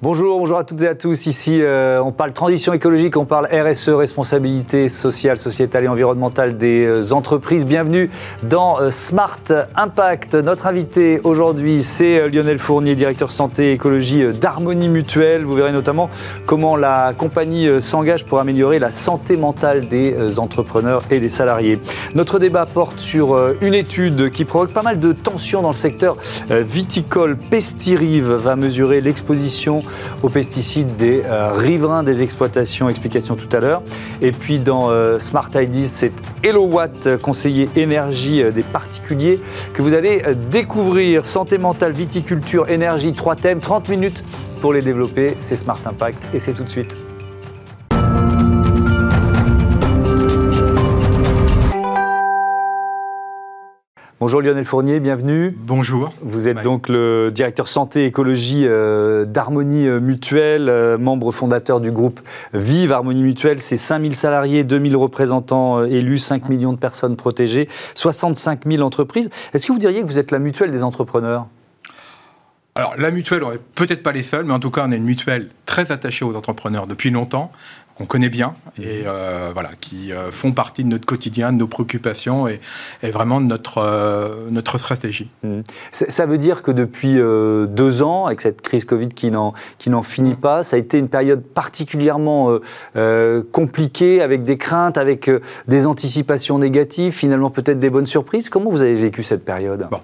Bonjour, bonjour à toutes et à tous. Ici, euh, on parle transition écologique, on parle RSE, responsabilité sociale, sociétale et environnementale des euh, entreprises. Bienvenue dans euh, Smart Impact. Notre invité aujourd'hui, c'est Lionel Fournier, directeur santé et écologie d'Harmonie Mutuelle. Vous verrez notamment comment la compagnie s'engage pour améliorer la santé mentale des entrepreneurs et des salariés. Notre débat porte sur une étude qui provoque pas mal de tensions dans le secteur viticole. Pestirive va mesurer l'exposition aux pesticides des euh, riverains des exploitations. Explication tout à l'heure. Et puis dans euh, Smart Ideas, c'est Hello Watt, conseiller énergie euh, des particuliers, que vous allez découvrir. Santé mentale, viticulture, énergie, trois thèmes, 30 minutes pour les développer. C'est Smart Impact et c'est tout de suite. Bonjour Lionel Fournier, bienvenue. Bonjour. Vous êtes donc le directeur santé et écologie euh, d'Harmonie euh, Mutuelle, euh, membre fondateur du groupe Vive Harmonie Mutuelle. C'est 5000 salariés, 2000 représentants élus, 5 millions de personnes protégées, 65 000 entreprises. Est-ce que vous diriez que vous êtes la mutuelle des entrepreneurs? Alors, la mutuelle, on n'est peut-être pas les seuls, mais en tout cas, on est une mutuelle très attachée aux entrepreneurs depuis longtemps qu'on connaît bien et mhm. euh, voilà, qui euh, font partie de notre quotidien, de nos préoccupations et, vraiment de notre, euh, notre stratégie. Mhm. Ça veut dire que depuis deux ans, avec cette crise Covid qui n'en, qui n'en finit mhm. pas, ça a été une période particulièrement compliquée, avec des craintes, avec des anticipations négatives, finalement peut-être des bonnes surprises. Comment vous avez vécu cette période? Bon.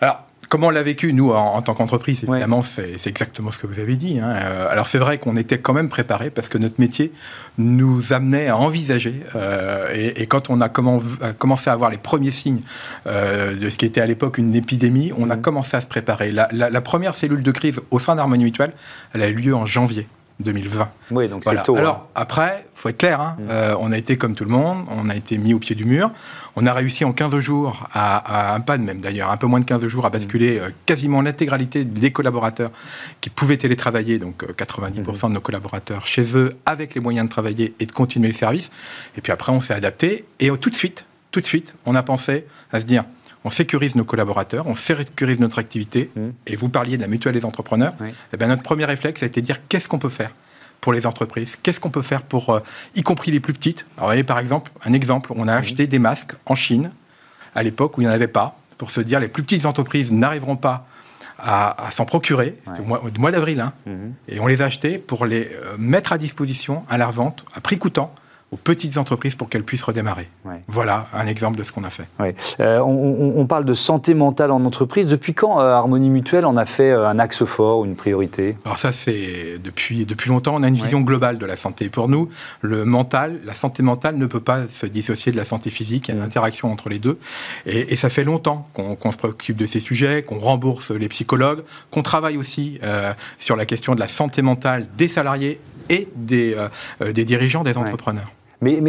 Alors, Comment on l'a vécu, nous, en, tant qu'entreprise Évidemment, c'est exactement ce que vous avez dit. Hein. Euh, alors, c'est vrai qu'on était quand même préparé parce que notre métier nous amenait à envisager. Euh, et, quand on a commencé à avoir les premiers signes euh, de ce qui était à l'époque une épidémie, on a commencé à se préparer. La, la première cellule de crise au sein d'Harmonie Mutuelle, elle a eu lieu en janvier. 2020. Oui, donc c'est tôt. Alors, hein. après, il faut être clair, hein, mm. euh, on a été comme tout le monde, on a été mis au pied du mur. On a réussi en 15 jours, à, un pas de même d'ailleurs, un peu moins de 15 jours, à basculer mm. euh, quasiment l'intégralité des collaborateurs qui pouvaient télétravailler, donc 90% euh, mm-hmm. de nos collaborateurs chez eux, avec les moyens de travailler et de continuer le service. Et puis après, on s'est adapté. Et tout de suite, tout de suite, on a pensé à se dire, on sécurise nos collaborateurs, on sécurise notre activité. Mmh. Et vous parliez de la mutuelle des entrepreneurs. Et eh bien, notre premier réflexe a été de dire qu'est-ce qu'on peut faire pour les entreprises? Qu'est-ce qu'on peut faire pour, euh, y compris les plus petites? Alors, vous voyez, par exemple, un exemple, on a mmh. acheté des masques en Chine à l'époque où il n'y en avait pas, pour se dire les plus petites entreprises n'arriveront pas à, s'en procurer, au mois, mois d'avril, hein. mmh. et on les a achetés pour les euh, mettre à disposition à la revente à prix coûtant aux petites entreprises pour qu'elles puissent redémarrer. Voilà un exemple de ce qu'on a fait. Euh, on, parle de santé mentale en entreprise. Depuis quand euh, Harmonie Mutuelle en a fait euh, un axe fort ou une priorité? Alors ça, c'est depuis, depuis longtemps, on a une vision globale de la santé. Pour nous, le mental, la santé mentale ne peut pas se dissocier de la santé physique. Il y a une interaction entre les deux. Et, ça fait longtemps qu'on se préoccupe de ces sujets, qu'on rembourse les psychologues, qu'on travaille aussi sur la question de la santé mentale des salariés et des, des dirigeants des entrepreneurs. Mais,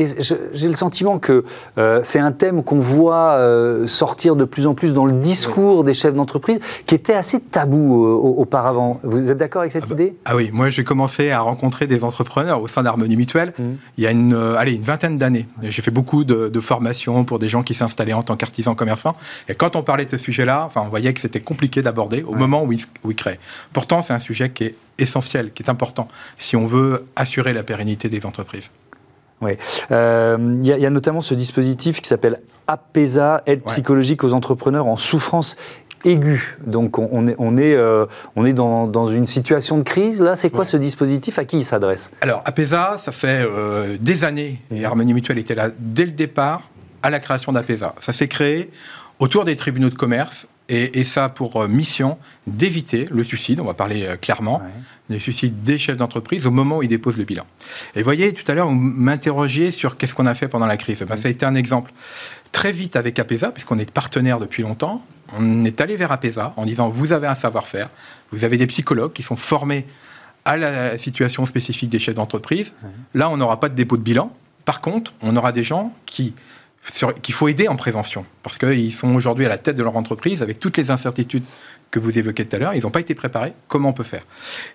j'ai le sentiment que euh, c'est un thème qu'on voit euh, sortir de plus en plus dans le discours des chefs d'entreprise, qui était assez tabou euh, auparavant. Vous êtes d'accord avec cette ah bah, idée? Ah oui, moi j'ai commencé à rencontrer des entrepreneurs au sein d'Harmonie Mutuelle mmh. il y a une, allez, une vingtaine d'années. J'ai fait beaucoup de, formations pour des gens qui s'installaient en tant qu'artisans commerçants. Et quand on parlait de ce sujet-là, enfin, on voyait que c'était compliqué d'aborder au moment où ils, où ils créent. Pourtant, c'est un sujet qui est essentiel, qui est important, si on veut assurer la pérennité des entreprises. Oui. Euh, il y, a notamment ce dispositif qui s'appelle APESA, aide psychologique aux entrepreneurs en souffrance aiguë. Donc on est, on est, euh, on est dans, dans, une situation de crise. Là, c'est quoi ce dispositif? À qui il s'adresse? Alors APESA, ça fait euh, des années, et mmh. Harmonie Mutuelle était là dès le départ à la création d'APESA. Ça s'est créé autour des tribunaux de commerce et, ça a pour mission d'éviter le suicide, on va parler clairement, le suicide des chefs d'entreprise au moment où ils déposent le bilan. Et vous voyez, tout à l'heure, vous m'interrogiez sur qu'est-ce qu'on a fait pendant la crise. Ben, ça a été un exemple. Très vite avec APESA, puisqu'on est partenaire depuis longtemps, on est allé vers APESA en disant, vous avez un savoir-faire, vous avez des psychologues qui sont formés à la situation spécifique des chefs d'entreprise. Là, on n'aura pas de dépôt de bilan. Par contre, on aura des gens qui qu'il faut aider en prévention, parce qu'ils sont aujourd'hui à la tête de leur entreprise avec toutes les incertitudes que vous évoquez tout à l'heure. Ils n'ont pas été préparés. Comment on peut faire?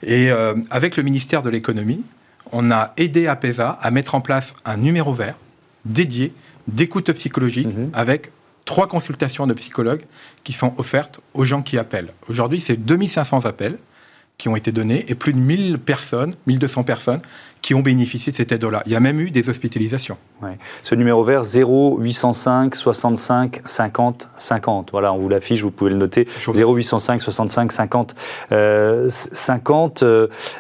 Et euh, avec le ministère de l'économie, on a aidé APESA à mettre en place un numéro vert dédié d'écoute psychologique mhm. avec trois consultations de psychologues qui sont offertes aux gens qui appellent. Aujourd'hui, c'est 2500 appels qui ont été données et plus de 1000 personnes, 1200 personnes qui ont bénéficié de cette aide-là. Il y a même eu des hospitalisations. Ce numéro vert 0805 65 50 50. Voilà, on vous l'affiche, vous pouvez le noter. 0805 65 50 50.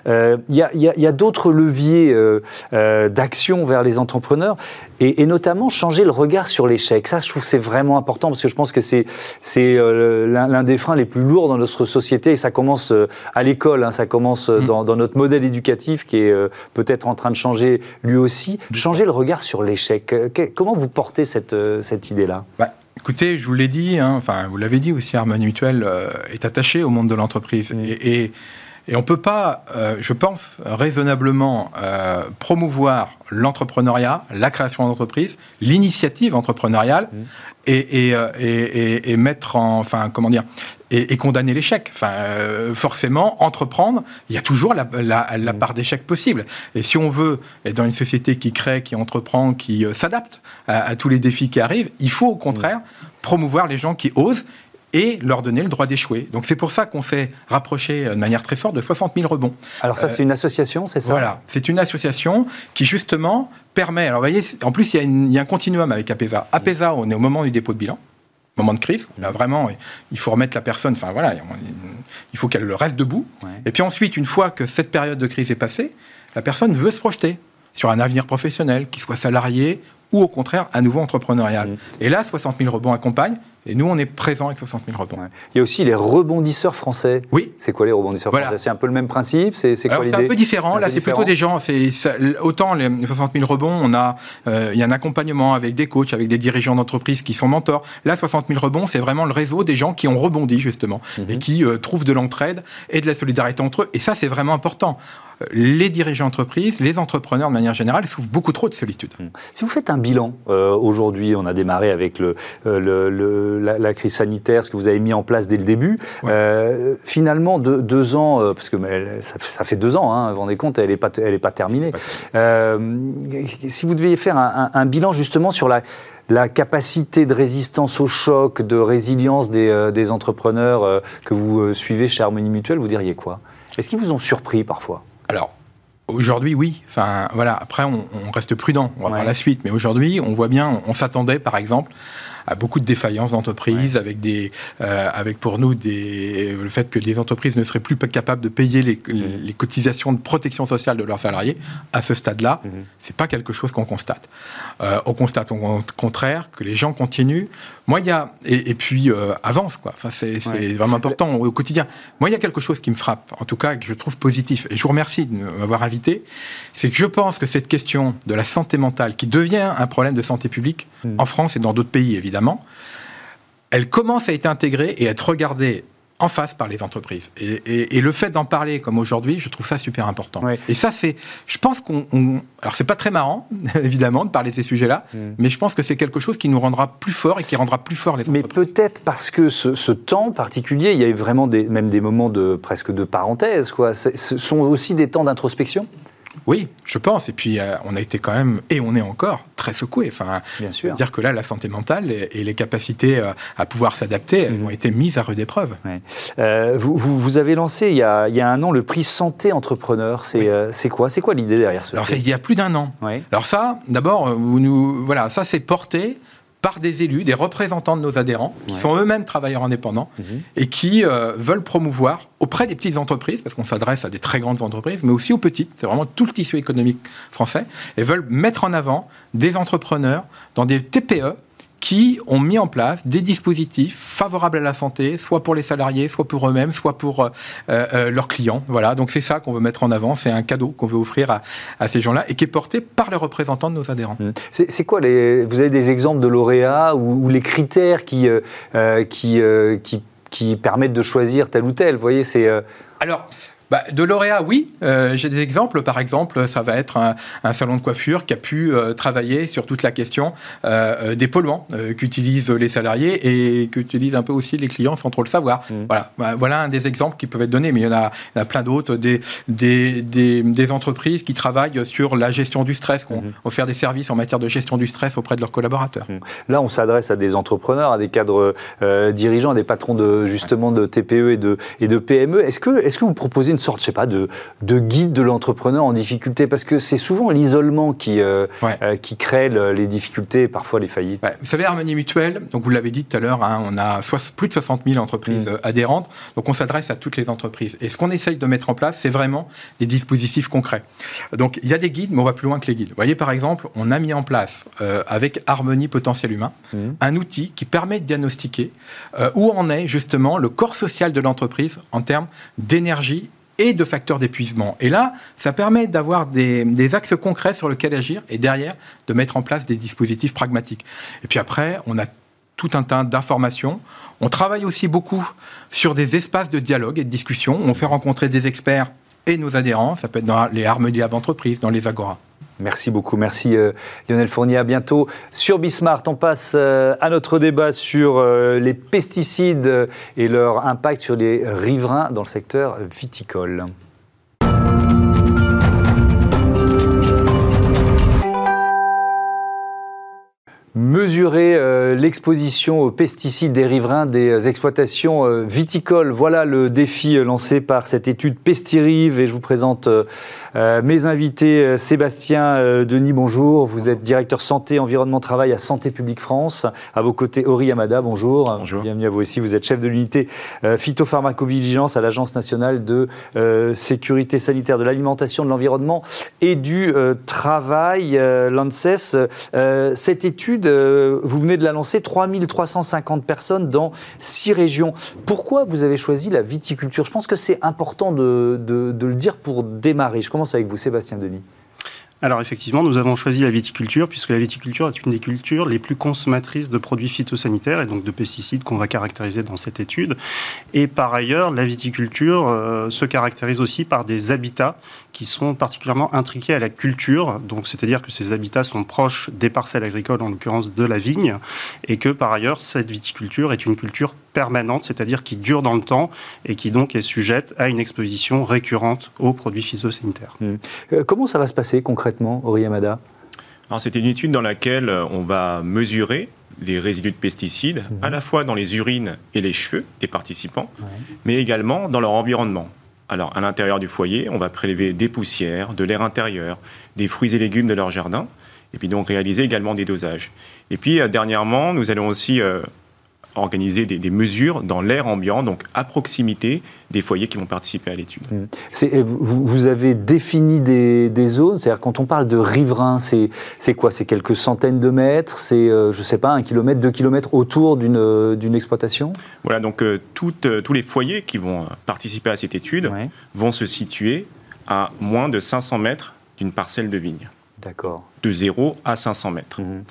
Il y a, d'autres leviers euh, euh, d'action vers les entrepreneurs et, notamment changer le regard sur l'échec. Ça, je trouve que c'est vraiment important parce que je pense que c'est euh, l'un des freins les plus lourds dans notre société et ça commence à l'école, hein. ça commence mmh. dans, notre modèle éducatif qui est peut-être en train de changer lui aussi. Changer le regard sur l'échec. Comment vous portez cette, cette idée-là? Bah, Écoutez, je vous l'ai dit, hein, enfin, vous l'avez dit aussi, Harmonie Mutuelle est attaché au monde de l'entreprise. Mmh. et, et on ne peut pas, euh, je pense, raisonnablement euh, promouvoir l'entrepreneuriat, la création d'entreprise, l'initiative entrepreneuriale mmh. euh, et, et, mettre en, enfin, comment dire, et, condamner l'échec. Enfin, forcément, entreprendre, il y a toujours la, mmh. part d'échec possible. Et si on veut être dans une société qui crée, qui entreprend, qui s'adapte à, tous les défis qui arrivent, il faut au contraire promouvoir les gens qui osent et leur donner le droit d'échouer. Donc c'est pour ça qu'on s'est rapproché de manière très forte de 60 000 rebonds. Alors ça, c'est une association, c'est ça? Voilà, c'est une association qui justement permet... Alors vous voyez, en plus, il y, a un continuum avec APESA. APESA, on est au moment du dépôt de bilan, moment de crise. Là, vraiment, il faut remettre la personne, enfin voilà, il faut qu'elle reste debout. Et puis ensuite, une fois que cette période de crise est passée, la personne veut se projeter sur un avenir professionnel, qu'il soit salarié ou au contraire à nouveau entrepreneurial. Mmh. Et là, 60 000 rebonds accompagnent. Et nous, on est présent avec 60 000 rebonds. Il y a aussi les rebondisseurs français. Oui. C'est quoi les rebondisseurs français? C'est un peu le même principe? C'est C'est un peu différent. Là, c'est plutôt des gens. autant les 60 000 rebonds, on a, euh, il y a un accompagnement avec des coachs, avec des dirigeants d'entreprise qui sont mentors. Là, 60 000 rebonds, c'est vraiment le réseau des gens qui ont rebondi justement mhm. et qui euh, trouvent de l'entraide et de la solidarité entre eux. Et ça, c'est vraiment important les dirigeants d'entreprise, les entrepreneurs de manière générale souffrent beaucoup trop de solitude. Hmm. Si vous faites un bilan, euh, aujourd'hui, on a démarré avec le, la, crise sanitaire, ce que vous avez mis en place dès le début. Euh, finalement, deux ans, euh, parce que ça, fait deux ans, hein, vous vous rendez compte, elle n'est pas, elle est pas terminée. si vous deviez faire un, bilan justement sur la, la capacité de résistance au choc, de résilience des, des entrepreneurs que vous suivez chez Harmonie Mutuelle, vous diriez quoi? Est-ce qu'ils vous ont surpris parfois? Alors, Aujourd'hui, oui. Enfin, voilà. Après, on, reste prudent. On va voir la suite. Mais aujourd'hui, on voit bien, on s'attendait, par exemple, à beaucoup de défaillances d'entreprises, avec des, euh, avec pour nous des, le fait que les entreprises ne seraient plus capables de payer les, mmh. les cotisations de protection sociale de leurs salariés. À ce stade-là, mmh. c'est pas quelque chose qu'on constate. Euh, on constate au contraire que les gens continuent. Moi, il y a et, puis euh, avance quoi. Enfin, c'est vraiment important au quotidien. Moi, il y a quelque chose qui me frappe, en tout cas que je trouve positif. Et je vous remercie de m'avoir invité. C'est que je pense que cette question de la santé mentale, qui devient un problème de santé publique mmh. en France et dans d'autres pays évidemment elle commence à être intégrée et à être regardée en face par les entreprises. Et, le fait d'en parler comme aujourd'hui, je trouve ça super important. Et ça, c'est, je pense qu'on, alors c'est pas très marrant, évidemment, de parler de ces sujets-là, hmm. mais je pense que c'est quelque chose qui nous rendra plus forts et qui rendra plus forts les entreprises. Mais peut-être parce que ce, temps particulier, il y a eu vraiment des, même des moments de presque de parenthèse, quoi. Ce sont aussi des temps d'introspection? Oui, je pense. Et puis, euh, on a été quand même, et on est encore, très secoué. Enfin, Bien sûr. Dire que là, la santé mentale et, les capacités euh, à pouvoir s'adapter, elles mhm. ont été mises à rude épreuve. Euh, vous, vous, avez lancé il y, a, il y, a, un an le prix Santé Entrepreneur. C'est quoi? C'est quoi l'idée derrière ce Alors, il y a plus d'un an. Alors ça, d'abord, nous, voilà, ça c'est porté par des élus, des représentants de nos adhérents, qui sont eux-mêmes travailleurs indépendants mhm. et qui euh, veulent promouvoir auprès des petites entreprises, parce qu'on s'adresse à des très grandes entreprises, mais aussi aux petites, c'est vraiment tout le tissu économique français, et veulent mettre en avant des entrepreneurs dans des TPE qui ont mis en place des dispositifs favorables à la santé, soit pour les salariés, soit pour eux-mêmes, soit pour euh, euh, leurs clients. Voilà, donc c'est ça qu'on veut mettre en avant, c'est un cadeau qu'on veut offrir à, ces gens-là et qui est porté par les représentants de nos adhérents. Mmh. C'est quoi les... Vous avez des exemples de lauréats ou, les critères qui, euh, qui, qui, qui, permettent de choisir tel ou tel? Vous voyez, c'est... Alors, bah, de lauréats, oui. Euh, j'ai des exemples. Par exemple, ça va être un, salon de coiffure qui a pu euh, travailler sur toute la question euh, des polluants qu'utilisent les salariés et qu'utilisent un peu aussi les clients sans trop le savoir. Mmh. Voilà. Bah, voilà un des exemples qui peuvent être donnés, mais il y en a, plein d'autres. Des des, entreprises qui travaillent sur la gestion du stress, qui ont mmh. offert des services en matière de gestion du stress auprès de leurs collaborateurs. Mmh. Là, on s'adresse à des entrepreneurs, à des cadres dirigeants, à des patrons de justement de TPE et de, et de PME. Est-ce que, est -ce que vous proposez une sorte, je sais pas, de, de guide de l'entrepreneur en difficulté Parce que c'est souvent l'isolement qui, euh, qui crée les difficultés et parfois les faillites. Vous savez, Harmonie Mutuelle, donc vous l'avez dit tout à l'heure, hein, on a plus de 60 000 entreprises mm. adhérentes, donc on s'adresse à toutes les entreprises. Et ce qu'on essaye de mettre en place, c'est vraiment des dispositifs concrets. Donc il y a des guides, mais on va plus loin que les guides. Vous voyez, par exemple, on a mis en place, avec Harmonie Potentiel Humain, mm. un outil qui permet de diagnostiquer où en est justement le corps social de l'entreprise en termes d'énergie et de facteurs d'épuisement. Et là, ça permet d'avoir des, axes concrets sur lesquels agir et derrière de mettre en place des dispositifs pragmatiques. Et puis après, on a tout un tas d'informations. On travaille aussi beaucoup sur des espaces de dialogue et de discussion. On fait rencontrer des experts et nos adhérents. Ça peut être dans les Harmony Lab Entreprises, dans les Agora. Merci beaucoup, merci euh, Lionel Fournier. À bientôt sur Bismart. On passe euh, à notre débat sur euh, les pesticides et leur impact sur les riverains dans le secteur viticole. Mesurer l'exposition aux pesticides des riverains des exploitations viticoles. Voilà le défi lancé par cette étude Pestirive et je vous présente mes invités, euh, Sébastien euh, Denis, bonjour. Vous êtes directeur santé, environnement, travail à Santé publique France. À vos côtés, Ori Yamada, bonjour. Bonjour. Bienvenue à vous aussi. Vous êtes chef de l'unité phytopharmacovigilance à l'Agence nationale de sécurité sanitaire de l'alimentation, de l'environnement et du travail, l'ANSES. cette étude, vous venez de la lancer, 3350 personnes dans six régions. Pourquoi vous avez choisi la viticulture? Je pense que c'est important de, de, le dire pour démarrer. Je commence avec vous, Sébastien Denis. Alors effectivement, nous avons choisi la viticulture puisque la viticulture est une des cultures les plus consommatrices de produits phytosanitaires et donc de pesticides qu'on va caractériser dans cette étude. Et par ailleurs, la viticulture euh, se caractérise aussi par des habitats qui sont particulièrement intriqués à la culture. Donc, c'est-à-dire que ces habitats sont proches des parcelles agricoles, en l'occurrence de la vigne, et que par ailleurs, cette viticulture est une culture permanente, c'est-à-dire qui dure dans le temps et qui donc est sujette à une exposition récurrente aux produits phytosanitaires. Mmh. Euh, comment ça va se passer concrètement, Oriyamada Alors, c'est une étude dans laquelle on va mesurer les résidus de pesticides, mmh. à la fois dans les urines et les cheveux des participants, mais également dans leur environnement. Alors, à l'intérieur du foyer, on va prélever des poussières, de l'air intérieur, des fruits et légumes de leur jardin, et puis donc réaliser également des dosages. Et puis, euh, dernièrement, nous allons aussi euh, organiser des, mesures dans l'air ambiant, donc à proximité des foyers qui vont participer à l'étude. Mmh. Vous, vous, avez défini des, zones, c'est-à-dire quand on parle de riverains, c'est quoi? C'est quelques centaines de mètres? C'est, euh, je ne sais pas, un kilomètre, deux kilomètres autour d'une euh, exploitation? Voilà, donc euh, tous les foyers qui vont participer à cette étude vont se situer à moins de 500 mètres d'une parcelle de vigne. D'accord. De 0 à 500 mètres. Mmh.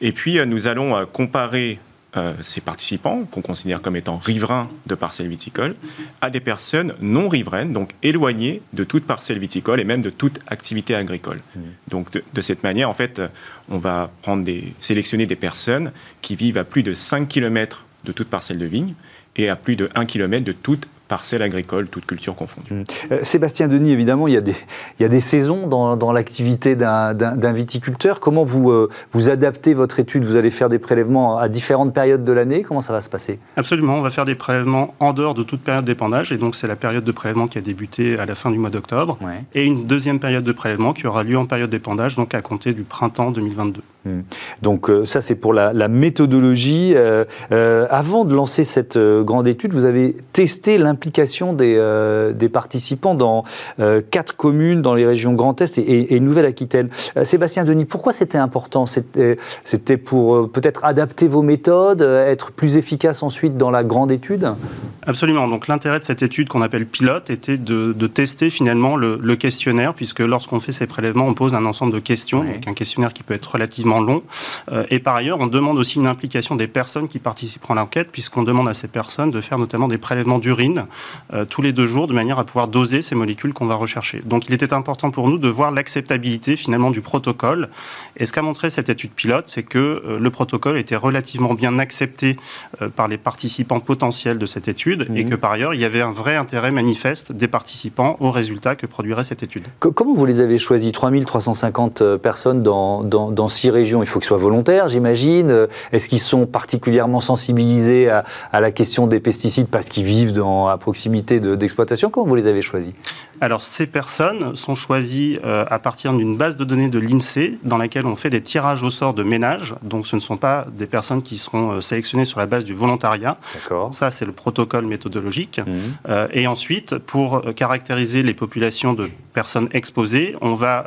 Et puis, nous allons comparer euh, ces participants, qu'on considère comme étant riverains de parcelles viticoles, à des personnes non riveraines, donc éloignées de toute parcelle viticole et même de toute activité agricole. Mmh. Donc de, cette manière, en fait, on va prendre des, sélectionner des personnes qui vivent à plus de 5 km de toute parcelle de vigne et à plus de 1 km de toute parcelles agricoles, toutes cultures confondues. Mmh. Euh, Sébastien Denis, évidemment, il y a des, il y a des saisons dans, dans l'activité d'un viticulteur. Comment vous, euh, vous adaptez votre étude? Vous allez faire des prélèvements à différentes périodes de l'année? Comment ça va se passer? Absolument, on va faire des prélèvements en dehors de toute période d'épandage, et donc c'est la période de prélèvement qui a débuté à la fin du mois d'octobre, et une deuxième période de prélèvement qui aura lieu en période d'épandage, donc à compter du printemps 2022. Hmm. Donc euh, ça c'est pour la, méthodologie. Euh, euh, avant de lancer cette grande étude, vous avez testé l'implication des, participants dans quatre communes dans les régions Grand Est et, Nouvelle-Aquitaine. Sébastien Denis, pourquoi c'était important? C'était pour peut-être adapter vos méthodes, être plus efficace ensuite dans la grande étude? Absolument. Donc l'intérêt de cette étude qu'on appelle pilote était de, tester finalement le, questionnaire, puisque lorsqu'on fait ces prélèvements, on pose un ensemble de questions, donc un questionnaire qui peut être relativement long. Euh, et par ailleurs, on demande aussi une implication des personnes qui participeront à l'enquête, puisqu'on demande à ces personnes de faire notamment des prélèvements d'urine euh, tous les deux jours, de manière à pouvoir doser ces molécules qu'on va rechercher. Donc il était important pour nous de voir l'acceptabilité finalement du protocole. Et ce qu'a montré cette étude pilote, c'est que euh, le protocole était relativement bien accepté par les participants potentiels de cette étude étude et que par ailleurs, il y avait un vrai intérêt manifeste des participants aux résultats que produirait cette étude. Comment vous les avez choisis 3350 euh, personnes dans, dans, dans, six régions. Il faut qu'ils soient volontaires, j'imagine. Euh, est-ce qu'ils sont particulièrement sensibilisés à, la question des pesticides parce qu'ils vivent à proximité d'exploitation Comment vous les avez choisis? Alors, ces personnes sont choisies euh, à partir d'une base de données de l'INSEE dans laquelle on fait des tirages au sort de ménages. Donc, ce ne sont pas des personnes qui seront euh, sélectionnées sur la base du volontariat. Ça, c'est le protocole méthodologique. Mmh. Euh, et ensuite, pour caractériser les populations de personnes exposées, on va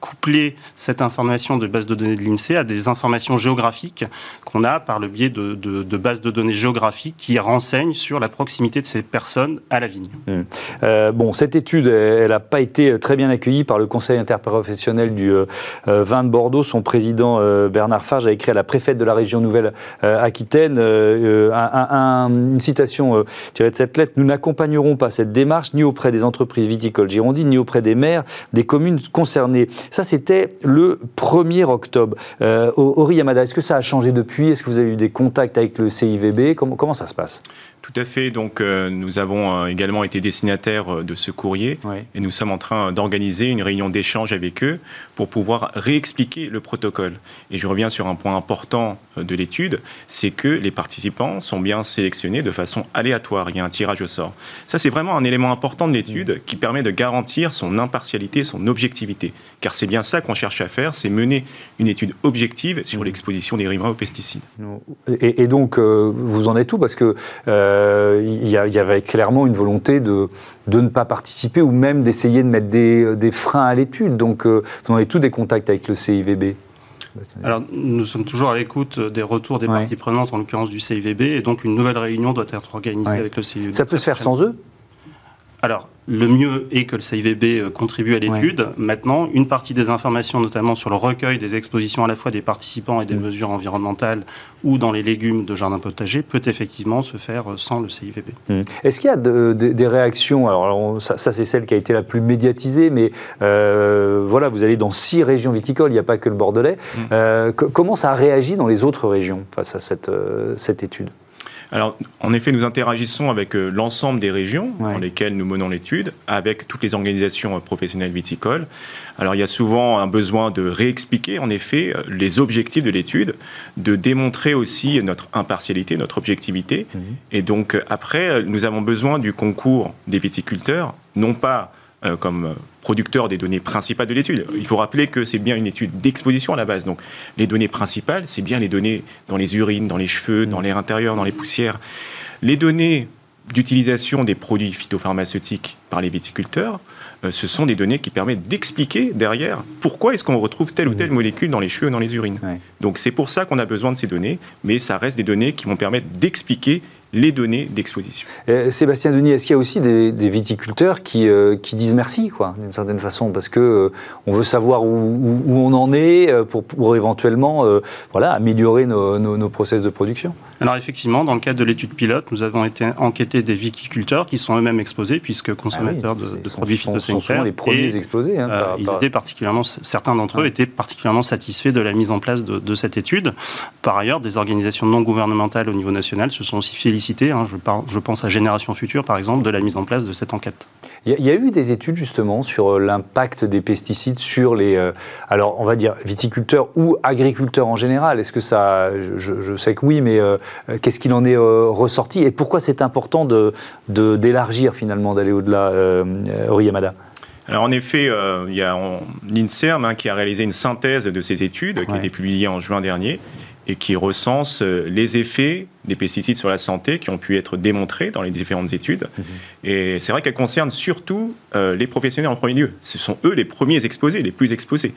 coupler cette information de base de données de l'INSEE à des informations géographiques qu'on a par le biais de, de, de, bases de données géographiques qui renseignent sur la proximité de ces personnes à la vigne. Mmh. bon, cette étude, elle n'a pas été très bien accueillie par le Conseil interprofessionnel du euh, euh, vin de Bordeaux. Son président euh, Bernard Farge a écrit à la préfète de la région Nouvelle-Aquitaine une citation tirée de cette lettre Nous n'accompagnerons pas cette démarche ni auprès des entreprises viticoles girondines, ni auprès des maires des communes concernées. Ça, c'était le 1er octobre. Ori Yamada, est-ce que ça a changé depuis? Est-ce que vous avez eu des contacts avec le CIVB comment ça se passe? Tout à fait. Donc, nous avons également été destinataires de ce courrier et nous sommes en train d'organiser une réunion d'échange avec eux pour pouvoir réexpliquer le protocole. Et je reviens sur un point important euh, de l'étude, c'est que les participants sont bien sélectionnés de façon aléatoire. Il y a un tirage au sort. Ça, c'est vraiment un élément important de l'étude mm. qui permet de garantir son impartialité, son objectivité. Car c'est bien ça qu'on cherche à faire, c'est mener une étude objective sur mm. l'exposition des riverains aux pesticides. Et, donc, euh, vous en êtes où? Parce qu'il euh, il y, avait clairement une volonté de, de ne pas participer ou même d'essayer de mettre des, des freins à l'étude. Donc, vous en avez tous des contacts avec le CIVB alors, nous sommes toujours à l'écoute des retours des parties prenantes, en l'occurrence du CIVB, et donc une nouvelle réunion doit être organisée avec le CIVB. Ça peut se faire sans eux alors, le mieux est que le CIVB euh, contribue à l'étude. Maintenant, une partie des informations, notamment sur le recueil des expositions à la fois des participants et des mm. mesures environnementales ou dans les légumes de jardin potager, peut effectivement se faire euh, sans le CIVB. Mm. Est-ce qu'il y a des réactions? Alors, ça, c'est celle qui a été la plus médiatisée, mais euh, voilà, vous allez dans six régions viticoles, il n'y a pas que le Bordelais. Mm. comment ça a réagi dans les autres régions face à cette, cette étude? Alors, en effet, nous interagissons avec euh, l'ensemble des régions dans lesquelles nous menons l'étude, avec toutes les organisations euh, professionnelles viticoles. Alors, il y a souvent un besoin de réexpliquer, en effet, euh, les objectifs de l'étude, de démontrer aussi notre impartialité, notre objectivité. Mhm. Et donc, après, nous avons besoin du concours des viticulteurs, non pas euh, comme euh, producteur des données principales de l'étude. Il faut rappeler que c'est bien une étude d'exposition à la base. Donc les données principales, c'est bien les données dans les urines, dans les cheveux, dans l'air intérieur, dans les poussières. Les données d'utilisation des produits phytopharmaceutiques par les viticulteurs, euh, ce sont des données qui permettent d'expliquer derrière pourquoi est-ce qu'on retrouve telle ou telle molécule dans les cheveux ou dans les urines. Donc c'est pour ça qu'on a besoin de ces données, mais ça reste des données qui vont permettre d'expliquer les données d'exposition. Euh, Sébastien Denis, est-ce qu'il y a aussi des, viticulteurs qui, euh, qui, disent merci, quoi, d'une certaine façon, parce que euh, on veut savoir où, on en est pour, pour éventuellement voilà, améliorer nos, nos, process de production Alors effectivement, dans le cadre de l'étude pilote, nous avons été enquêter des viticulteurs qui sont eux-mêmes exposés, puisque consommateurs ah de, produits phytosanitaires. Sont les premiers exposés. Hein, ils étaient particulièrement, certains d'entre eux étaient particulièrement satisfaits de la mise en place de, de, cette étude. Par ailleurs, des organisations non gouvernementales au niveau national se sont aussi félicitées Hein, je, je, pense à Génération Future, par exemple, de la mise en place de cette enquête. Il y, a eu des études justement sur euh, l'impact des pesticides sur les, euh, alors on va dire viticulteurs ou agriculteurs en général. Est-ce que ça, je, sais que oui, mais euh, qu'est-ce qu'il en est ressorti et pourquoi c'est important de d'élargir finalement, d'aller au-delà, euh, Yamada? Alors en effet, il y a l'INSERM hein, qui a réalisé une synthèse de ces études qui a été publiée en juin dernier et qui recense les effets des pesticides sur la santé qui ont pu être démontrés dans les différentes études. Mhm. Et c'est vrai qu'elles concernent surtout euh, les professionnels en premier lieu. Ce sont eux les premiers exposés, les plus exposés.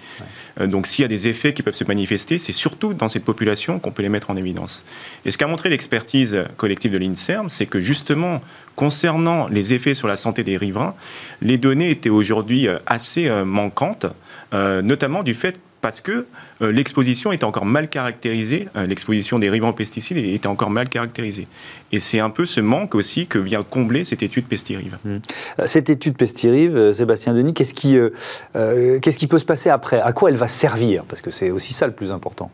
Euh, donc s'il y a des effets qui peuvent se manifester, c'est surtout dans cette population qu'on peut les mettre en évidence. Et ce qu'a montré l'expertise collective de l'INSERM, c'est que justement, concernant les effets sur la santé des riverains, les données étaient aujourd'hui euh, assez manquantes, notamment du fait parce que euh, l'exposition était encore mal caractérisée, euh, l'exposition des aux pesticides était encore mal caractérisée. Et c'est un peu ce manque aussi que vient combler cette étude Pestirive. Mmh. Euh, cette étude Pestirive, Sébastien Denis, qu'est-ce qui peut se passer après? À quoi elle va servir? Parce que c'est aussi ça le plus important.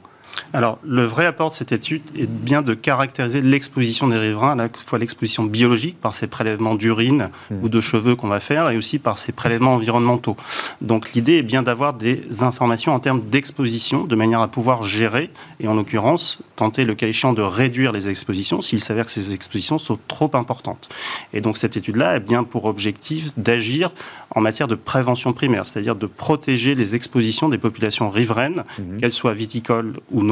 Alors, le vrai apport de cette étude est bien de caractériser l'exposition des riverains, à la fois l'exposition biologique par ces prélèvements d'urine mmh. ou de cheveux qu'on va faire, et aussi par ces prélèvements environnementaux. Donc, l'idée est bien d'avoir des informations en termes d'exposition, de manière à pouvoir gérer, et en l'occurrence, tenter le cas échéant de réduire les expositions s'il s'avère que ces expositions sont trop importantes. Et donc, cette étude-là a bien pour objectif d'agir en matière de prévention primaire, c'est-à-dire de protéger les expositions des populations riveraines, mmh. qu'elles soient viticoles ou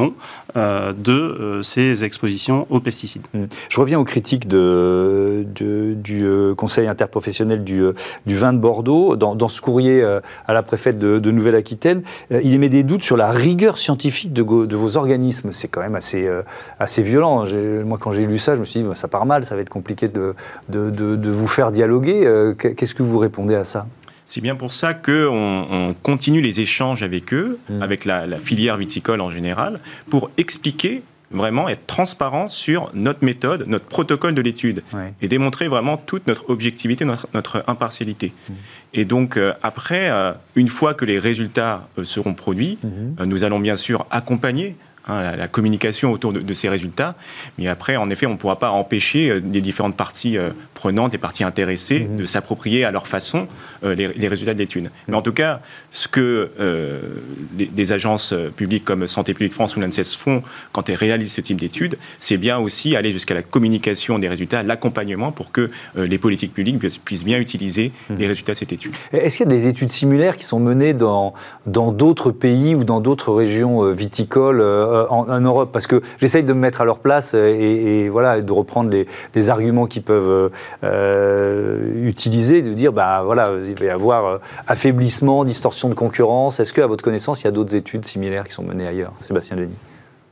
euh, de euh, ces expositions aux pesticides. Mmh. Je reviens aux critiques du euh, Conseil interprofessionnel du, vin de Bordeaux. Dans, ce courrier à la préfète de, Nouvelle-Aquitaine, il émet des doutes sur la rigueur scientifique de, vos organismes. C'est quand même assez, violent. Moi, quand j'ai lu ça, je me suis dit, ça part mal, ça va être compliqué de vous faire dialoguer. Qu'est-ce que vous répondez à ça? C'est bien pour ça qu'on on continue les échanges avec eux, mm. avec la, filière viticole en général, pour expliquer vraiment être transparent sur notre méthode, notre protocole de l'étude, et démontrer vraiment toute notre objectivité, notre, impartialité. Mm. Et donc euh, après, euh, une fois que les résultats euh, seront produits, mm-hmm. nous allons bien sûr accompagner Hein, la, communication autour de, ces résultats. Mais après, en effet, on ne pourra pas empêcher euh, les différentes parties euh, prenantes, les parties intéressées, mhm. de s'approprier à leur façon euh, les, résultats de l'étude. Mais en tout cas, ce que des agences publiques comme Santé publique France ou l'ANSES font quand elles réalisent ce type d'études, c'est bien aussi aller jusqu'à la communication des résultats, l'accompagnement pour que les politiques publiques puissent bien utiliser mhm. les résultats de cette étude. Est-ce qu'il y a des études similaires qui sont menées dans d'autres pays ou dans d'autres régions viticoles euh, en, Europe Parce que j'essaye de me mettre à leur place et, voilà, de reprendre les, des arguments qu'ils peuvent euh, utiliser, de dire, bah voilà, il va y avoir euh, affaiblissement, distorsion de concurrence. Est-ce qu'à votre connaissance, il y a d'autres études similaires qui sont menées ailleurs Sébastien Denis?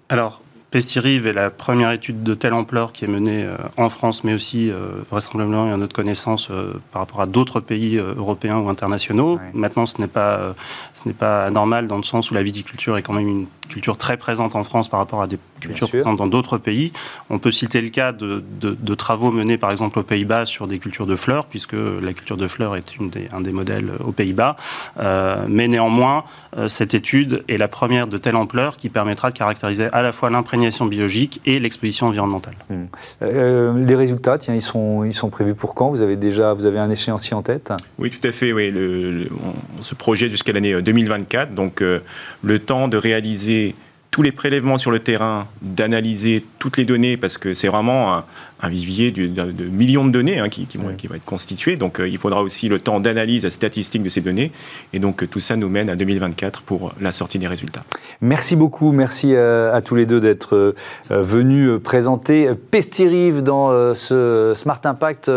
Alors, Pestirive est la première étude de telle ampleur qui est menée en France, mais aussi vraisemblablement et à notre connaissance par rapport à d'autres pays européens ou internationaux. Maintenant, ce n'est pas, ce n'est pas normal dans le sens où la viticulture est quand même une culture très présente en France par rapport à des cultures présentes dans d'autres pays. On peut citer le cas de, de, travaux menés par exemple aux Pays-Bas sur des cultures de fleurs, puisque la culture de fleurs est une des, un des modèles aux Pays-Bas. Euh, mais néanmoins, euh, cette étude est la première de telle ampleur qui permettra de caractériser à la fois l'imprégnation biologique et l'exposition environnementale. Mmh. Euh, les résultats, tiens, ils sont, ils sont prévus pour quand? Vous avez déjà vous avez un échéancier en tête? Oui, tout à fait. Oui, le, on se projette jusqu'à l'année 2024. Donc, le temps de réaliser tous les prélèvements sur le terrain, d'analyser toutes les données, parce que c'est vraiment un, vivier de, millions de données hein, qui, vont, qui, être constituées. Donc euh, il faudra aussi le temps d'analyse statistique de ces données. Et donc tout ça nous mène à 2024 pour la sortie des résultats. Merci beaucoup. Merci euh, à, tous les deux d'être euh, venus présenter Pestirive dans ce Smart Impact.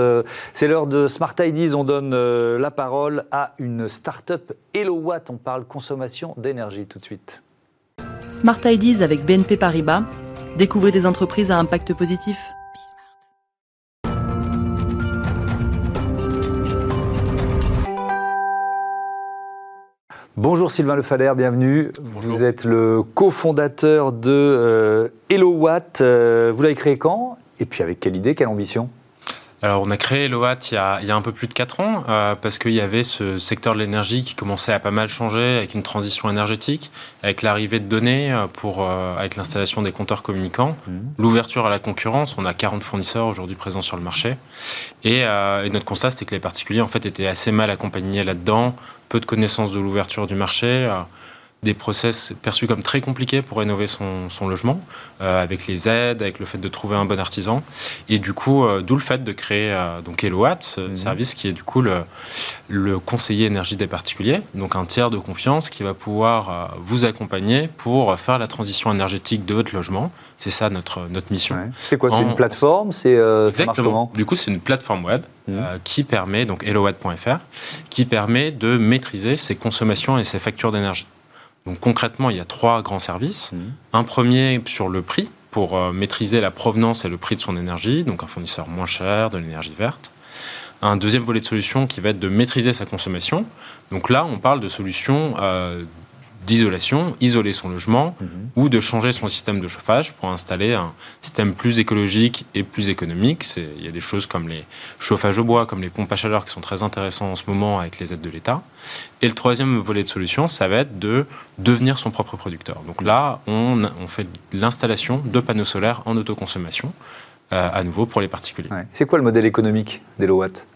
c'est l'heure de Smart Ideas. On donne la parole à une start-up Watt. On parle consommation d'énergie tout de suite. Smart Ideas avec BNP Paribas. Découvrez des entreprises à impact positif. Bonjour Sylvain Lefader, bienvenue. Vous êtes le cofondateur de euh, HelloWatt. Euh, vous l'avez créé quand? Et puis avec quelle idée, quelle ambition? Alors, on a créé Loat il y a, il y a un peu plus de 4 ans euh, parce qu'il y avait ce secteur de l'énergie qui commençait à pas mal changer avec une transition énergétique, avec l'arrivée de données euh, pour, euh, avec l'installation des compteurs communicants, mmh. l'ouverture à la concurrence. On a 40 fournisseurs aujourd'hui présents sur le marché. Et, et notre constat, c'était que les particuliers en fait, étaient assez mal accompagnés là-dedans, peu de connaissances de l'ouverture du marché des process perçus comme très compliqués pour rénover son, logement, euh, avec les aides, avec le fait de trouver un bon artisan. Et du coup, euh, d'où le fait de créer euh, donc Eloat, ce mhm. service qui est du coup le, le, conseiller énergie des particuliers, donc un tiers de confiance qui va pouvoir vous accompagner pour faire la transition énergétique de votre logement. C'est ça notre, notre mission. C'est quoi C'est une plateforme? C'est Exactement. Du coup, c'est une plateforme web mhm. qui permet, donc eloat.fr, qui permet de maîtriser ses consommations et ses factures d'énergie. Donc concrètement, il y a trois grands services. Mmh. Un premier sur le prix, pour euh, maîtriser la provenance et le prix de son énergie, donc un fournisseur moins cher, de l'énergie verte. Un deuxième volet de solution qui va être de maîtriser sa consommation. Donc là, on parle de solutions euh, d'isolation, isoler son logement Mhm. ou de changer son système de chauffage pour installer un système plus écologique et plus économique. Il y a des choses comme les chauffages au bois, comme les pompes à chaleur qui sont très intéressants en ce moment avec les aides de l'État. Et le troisième volet de solution, ça va être de devenir son propre producteur. Donc là, on, on fait l'installation de panneaux solaires en autoconsommation, euh, à nouveau pour les particuliers. Ouais. C'est quoi le modèle économique d'Elowatt?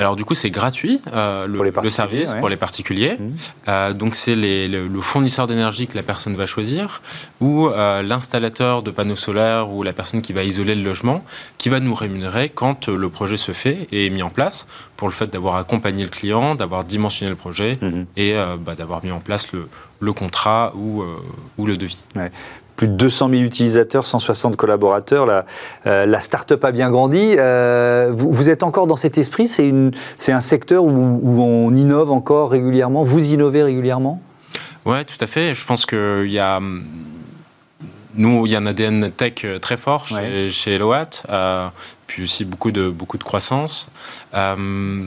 Alors du coup, c'est gratuit euh, le, service ouais. pour les particuliers. Mhm. Euh, donc c'est les- le, le fournisseur d'énergie que la personne va choisir ou euh, l'installateur de panneaux solaires ou la personne qui va isoler le logement qui va nous rémunérer quand le projet se fait et est mis en place pour le fait d'avoir accompagné le client, d'avoir dimensionné le projet et euh, bah, d'avoir mis en place le, le contrat ou, ou le devis. Plus de 200 000 utilisateurs, 160 collaborateurs. La, euh, la start-up a bien grandi. Euh, vous, vous êtes encore dans cet esprit? C'est un secteur où, où on innove encore régulièrement? Vous innovez régulièrement? Ouais, tout à fait. Je pense qu'il y a. Nous, il y a un ADN tech euh, très fort chez, Ouais. chez euh, puis aussi beaucoup de, beaucoup de croissance. Euh,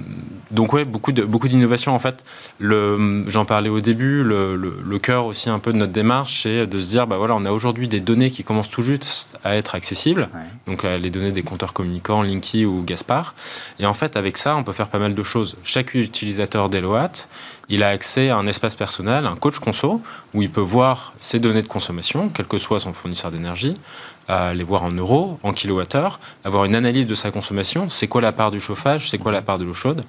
donc, ouais, beaucoup de beaucoup d'innovation. En fait, j'en parlais au début, le, le- le cœur aussi un peu de notre démarche, c'est de se dire bah voilà, on a aujourd'hui des données qui commencent tout juste à être accessibles, Ouais. donc euh, les données des compteurs communicants, Linky ou Gaspard. Et en fait, avec ça, on peut faire pas mal de choses. Chaque utilisateur d'Eloat, il a accès à un espace personnel, un coach conso, où il peut voir ses données de consommation, quel que soit son fournisseur d'énergie, euh, les voir en euros, en kilowattheures, avoir une analyse de sa consommation. C'est quoi la part du chauffage? C'est quoi la part de l'eau chaude?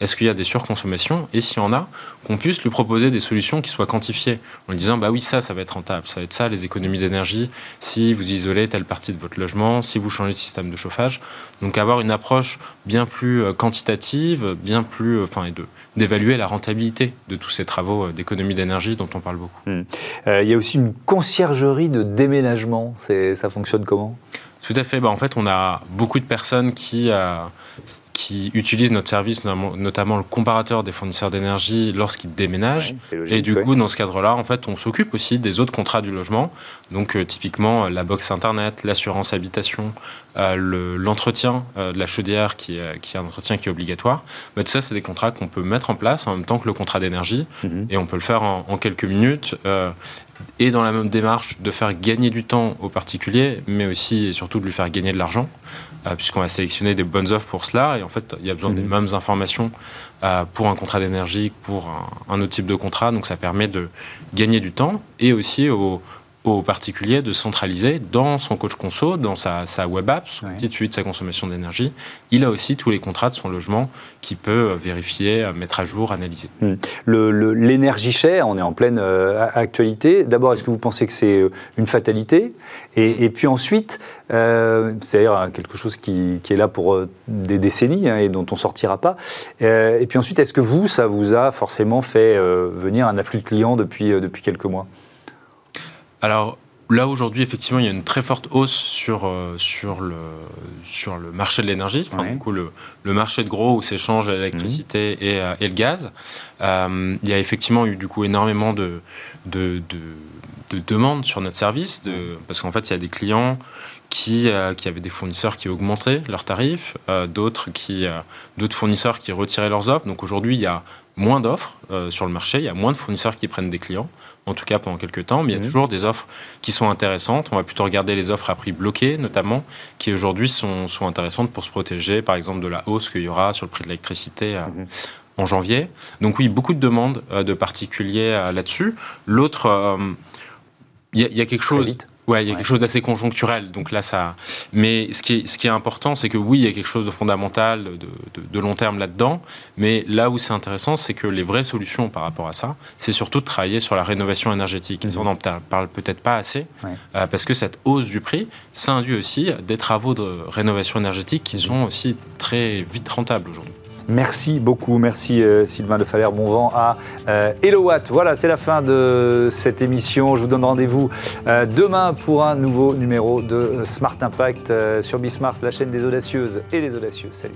Est-ce qu'il y a des surconsommations? Et s'il y en a, qu'on puisse lui proposer des solutions qui soient quantifiées, en lui disant bah oui ça, ça va être rentable, ça va être ça les économies d'énergie si vous isolez telle partie de votre logement, si vous changez de système de chauffage. Donc avoir une approche bien plus euh, quantitative, bien plus, euh, enfin, et de d'évaluer la rentabilité de tous ces travaux euh, d'économie d'énergie dont on parle beaucoup. Euh, Il y a aussi une conciergerie de déménagement. Ça fonctionne comment? Tout à fait. Bah, en fait, on a beaucoup de personnes qui, euh, qui utilisent notre service, notamment, le comparateur des fournisseurs d'énergie lorsqu'ils déménagent. Ouais, c'est logique, Et du ouais. coup, dans ce cadre-là, en fait, on s'occupe aussi des autres contrats du logement. Donc, euh, typiquement, euh, la box Internet, l'assurance habitation, euh, le- l'entretien euh, de la chaudière, qui, est- qui est un entretien qui est obligatoire. Tout ça, c'est des contrats qu'on peut mettre en place en même temps que le contrat d'énergie. Mhm. Et on peut le faire en, en quelques minutes. et dans la même démarche de faire gagner du temps aux particuliers, mais aussi et surtout de lui faire gagner de l'argent, puisqu'on va sélectionner des bonnes offres pour cela. Et en fait, il y a besoin des Mhm. mêmes informations euh, pour un contrat d'énergie pour un, un autre type de contrat. Donc ça permet de gagner du temps et aussi aux, aux particuliers de centraliser dans son coach conso, dans sa, sa web app, son Ouais. petit de sa consommation d'énergie. Il a aussi tous les contrats de son logement qu'il peut euh, vérifier, euh, mettre à jour, analyser. Le- L'énergie chère, on est en pleine euh, a- actualité. D'abord, est-ce que vous pensez que c'est une fatalité? Et, et puis ensuite, euh, c'est-à-dire quelque chose qui, qui est là pour euh, des décennies hein, et dont on ne sortira pas. Et puis ensuite, est-ce que vous, ça vous a forcément fait venir un afflux de clients depuis, depuis quelques mois? Alors là aujourd'hui, effectivement, il y a une très forte hausse sur, euh, sur, le, sur le marché de l'énergie, enfin, Ouais. du coup, le, le marché de gros où s'échangent l'électricité et, euh, et le gaz. Euh, il y a effectivement eu du coup énormément de, de, de, de demandes sur notre service, de, parce qu'en fait, il y a des clients qui, qui avaient des fournisseurs qui augmentaient leurs tarifs, d'autres qui, d'autres fournisseurs qui retiraient leurs offres. Donc aujourd'hui, il y a moins d'offres sur le marché, il y a moins de fournisseurs qui prennent des clients, en tout cas pendant quelques temps, mais il y a Mhm. toujours des offres qui sont intéressantes. On va plutôt regarder les offres à prix bloqué, notamment, qui aujourd'hui sont, sont intéressantes pour se protéger, par exemple, de la hausse qu'il y aura sur le prix de l'électricité. euh, Mhm. En janvier. Donc oui, beaucoup de demandes euh, de particuliers euh, là-dessus. L'autre, euh, il y, y a quelque Très chose. vite. Ouais, il y a Ouais. quelque chose d'assez conjoncturel. Donc là, ça. Mais ce qui est, ce qui est important, c'est que oui, il y a quelque chose de fondamental, de, de- de long terme là-dedans. Mais là où c'est intéressant, c'est que les vraies solutions par rapport à ça, c'est surtout de travailler sur la rénovation énergétique. Ça, on n'en parle peut-être pas assez, Ouais. euh, parce que cette hausse du prix, ça induit aussi des travaux de rénovation énergétique qui sont aussi très vite rentables aujourd'hui. Merci beaucoup, merci euh, Sylvain de Faller, bon vent à euh, Elowatt. Voilà, c'est la fin de cette émission. Je vous donne rendez-vous euh, demain pour un nouveau numéro de euh, Smart Impact sur Bismart, la chaîne des audacieuses et les audacieux. Salut.